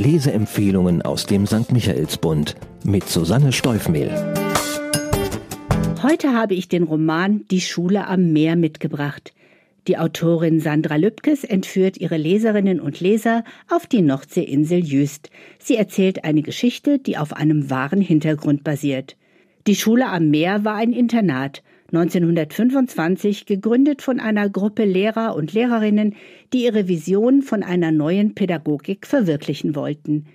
Leseempfehlungen aus dem St. Michaelsbund mit Susanne Steufmehl. Heute habe ich den Roman Die Schule am Meer mitgebracht. Die Autorin Sandra Lübkes entführt ihre Leserinnen und Leser auf die Nordseeinsel Jüst. Sie erzählt eine Geschichte, die auf einem wahren Hintergrund basiert. Die Schule am Meer war ein Internat, 1925 gegründet von einer Gruppe Lehrer und Lehrerinnen, die ihre Vision von einer neuen Pädagogik verwirklichen wollten.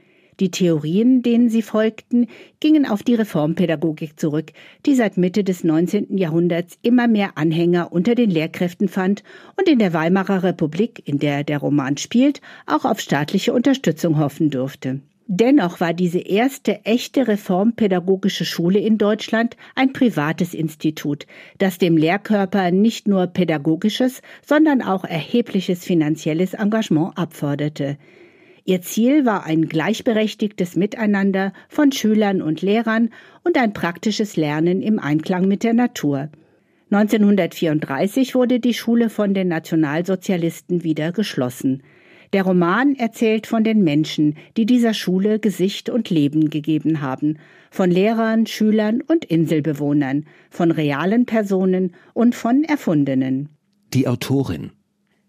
Die Theorien, denen sie folgten, gingen auf die Reformpädagogik zurück, die seit Mitte des 19. Jahrhunderts immer mehr Anhänger unter den Lehrkräften fand und in der Weimarer Republik, in der der Roman spielt, auch auf staatliche Unterstützung hoffen durfte. Dennoch war diese erste echte reformpädagogische Schule in Deutschland ein privates Institut, das dem Lehrkörper nicht nur pädagogisches, sondern auch erhebliches finanzielles Engagement abforderte. Ihr Ziel war ein gleichberechtigtes Miteinander von Schülern und Lehrern und ein praktisches Lernen im Einklang mit der Natur. 1934 wurde die Schule von den Nationalsozialisten wieder geschlossen. Der Roman erzählt von den Menschen, die dieser Schule Gesicht und Leben gegeben haben, von Lehrern, Schülern und Inselbewohnern, von realen Personen und von erfundenen. Die Autorin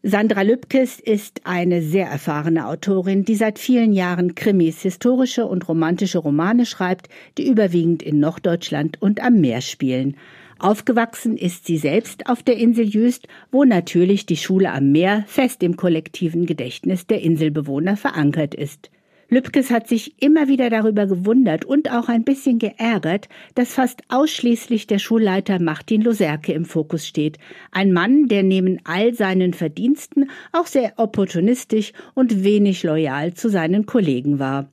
Sandra Lübkes ist eine sehr erfahrene Autorin, die seit vielen Jahren Krimis, historische und romantische Romane schreibt, die überwiegend in Norddeutschland und am Meer spielen. Aufgewachsen ist sie selbst auf der Insel Jüst, wo natürlich die Schule am Meer fest im kollektiven Gedächtnis der Inselbewohner verankert ist. Lübkes hat sich immer wieder darüber gewundert und auch ein bisschen geärgert, dass fast ausschließlich der Schulleiter Martin Loserke im Fokus steht. Ein Mann, der neben all seinen Verdiensten auch sehr opportunistisch und wenig loyal zu seinen Kollegen war.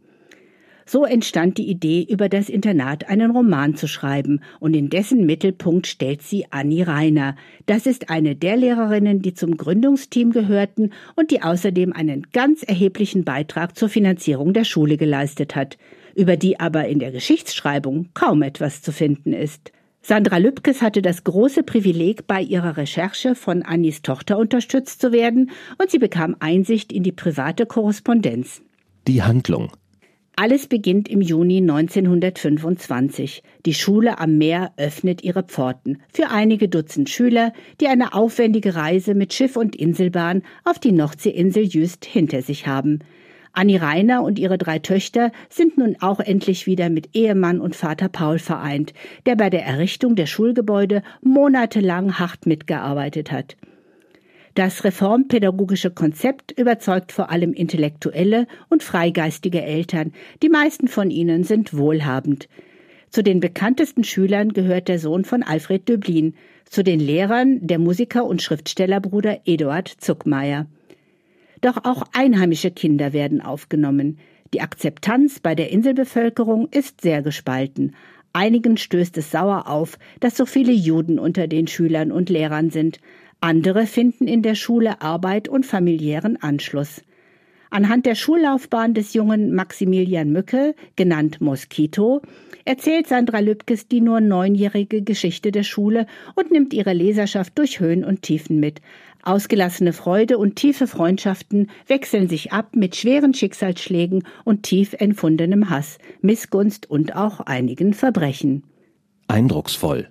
So entstand die Idee, über das Internat einen Roman zu schreiben, und in dessen Mittelpunkt stellt sie Annie Reiner. Das ist eine der Lehrerinnen, die zum Gründungsteam gehörten und die außerdem einen ganz erheblichen Beitrag zur Finanzierung der Schule geleistet hat, über die aber in der Geschichtsschreibung kaum etwas zu finden ist. Sandra Lübkes hatte das große Privileg, bei ihrer Recherche von Annis Tochter unterstützt zu werden, und sie bekam Einsicht in die private Korrespondenz. Die Handlung alles beginnt im Juni 1925. Die Schule am Meer öffnet ihre Pforten für einige Dutzend Schüler, die eine aufwendige Reise mit Schiff und Inselbahn auf die Nordseeinsel Jüst hinter sich haben. Annie Reiner und ihre drei Töchter sind nun auch endlich wieder mit Ehemann und Vater Paul vereint, der bei der Errichtung der Schulgebäude monatelang hart mitgearbeitet hat. Das reformpädagogische Konzept überzeugt vor allem intellektuelle und freigeistige Eltern. Die meisten von ihnen sind wohlhabend. Zu den bekanntesten Schülern gehört der Sohn von Alfred Döblin, zu den Lehrern der Musiker und Schriftstellerbruder Eduard Zuckmeier. Doch auch einheimische Kinder werden aufgenommen. Die Akzeptanz bei der Inselbevölkerung ist sehr gespalten. Einigen stößt es sauer auf, dass so viele Juden unter den Schülern und Lehrern sind. Andere finden in der Schule Arbeit und familiären Anschluss. Anhand der Schullaufbahn des jungen Maximilian Mücke, genannt Moskito, erzählt Sandra Lübkes die nur neunjährige Geschichte der Schule und nimmt ihre Leserschaft durch Höhen und Tiefen mit. Ausgelassene Freude und tiefe Freundschaften wechseln sich ab mit schweren Schicksalsschlägen und tief empfundenem Hass, Missgunst und auch einigen Verbrechen. Eindrucksvoll.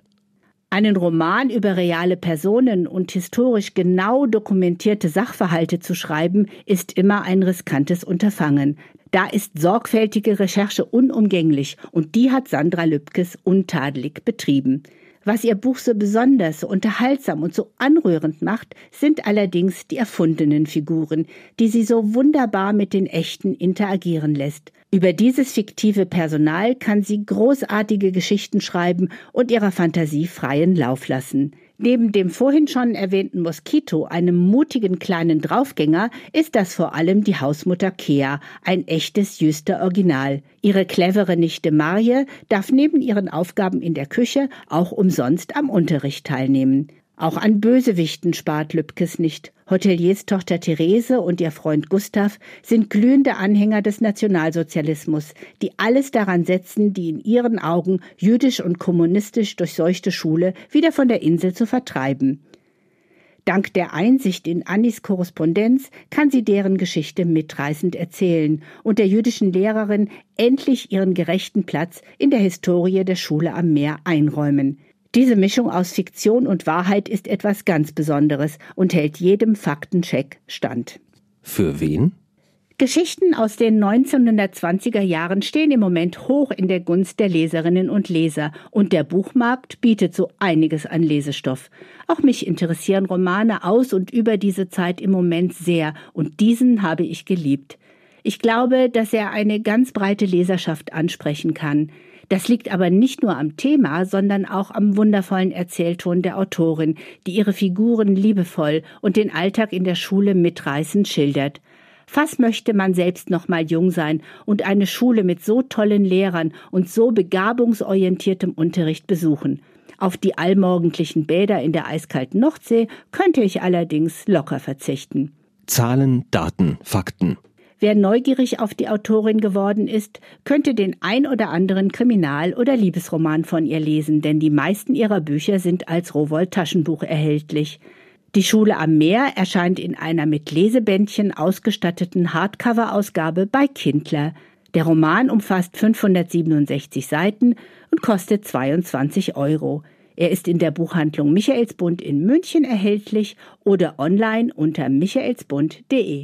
Einen Roman über reale Personen und historisch genau dokumentierte Sachverhalte zu schreiben, ist immer ein riskantes Unterfangen. Da ist sorgfältige Recherche unumgänglich und die hat Sandra Lübkes untadelig betrieben. Was ihr Buch so besonders, so unterhaltsam und so anrührend macht, sind allerdings die erfundenen Figuren, die sie so wunderbar mit den echten interagieren lässt. Über dieses fiktive Personal kann sie großartige Geschichten schreiben und ihrer Fantasie freien Lauf lassen. Neben dem vorhin schon erwähnten Moskito, einem mutigen kleinen Draufgänger, ist das vor allem die Hausmutter Kea, ein echtes Jüster Original. Ihre clevere Nichte Marje darf neben ihren Aufgaben in der Küche auch umsonst am Unterricht teilnehmen. Auch an Bösewichten spart Lübkes nicht. Hoteliers Tochter Therese und ihr Freund Gustav sind glühende Anhänger des Nationalsozialismus, die alles daran setzen, die in ihren Augen jüdisch und kommunistisch durchseuchte Schule wieder von der Insel zu vertreiben. Dank der Einsicht in Annis Korrespondenz kann sie deren Geschichte mitreißend erzählen und der jüdischen Lehrerin endlich ihren gerechten Platz in der Historie der Schule am Meer einräumen. Diese Mischung aus Fiktion und Wahrheit ist etwas ganz Besonderes und hält jedem Faktencheck stand. Für wen? Geschichten aus den 1920er Jahren stehen im Moment hoch in der Gunst der Leserinnen und Leser und der Buchmarkt bietet so einiges an Lesestoff. Auch mich interessieren Romane aus und über diese Zeit im Moment sehr und diesen habe ich geliebt. Ich glaube, dass er eine ganz breite Leserschaft ansprechen kann. Das liegt aber nicht nur am Thema, sondern auch am wundervollen Erzählton der Autorin, die ihre Figuren liebevoll und den Alltag in der Schule mitreißend schildert. Fast möchte man selbst noch mal jung sein und eine Schule mit so tollen Lehrern und so begabungsorientiertem Unterricht besuchen. Auf die allmorgendlichen Bäder in der eiskalten Nordsee könnte ich allerdings locker verzichten. Zahlen, Daten, Fakten. Wer neugierig auf die Autorin geworden ist, könnte den ein oder anderen Kriminal- oder Liebesroman von ihr lesen, denn die meisten ihrer Bücher sind als Rowold-Taschenbuch erhältlich. Die Schule am Meer erscheint in einer mit Lesebändchen ausgestatteten Hardcover-Ausgabe bei Kindler. Der Roman umfasst 567 Seiten und kostet 22 Euro. Er ist in der Buchhandlung Michaelsbund in München erhältlich oder online unter michaelsbund.de.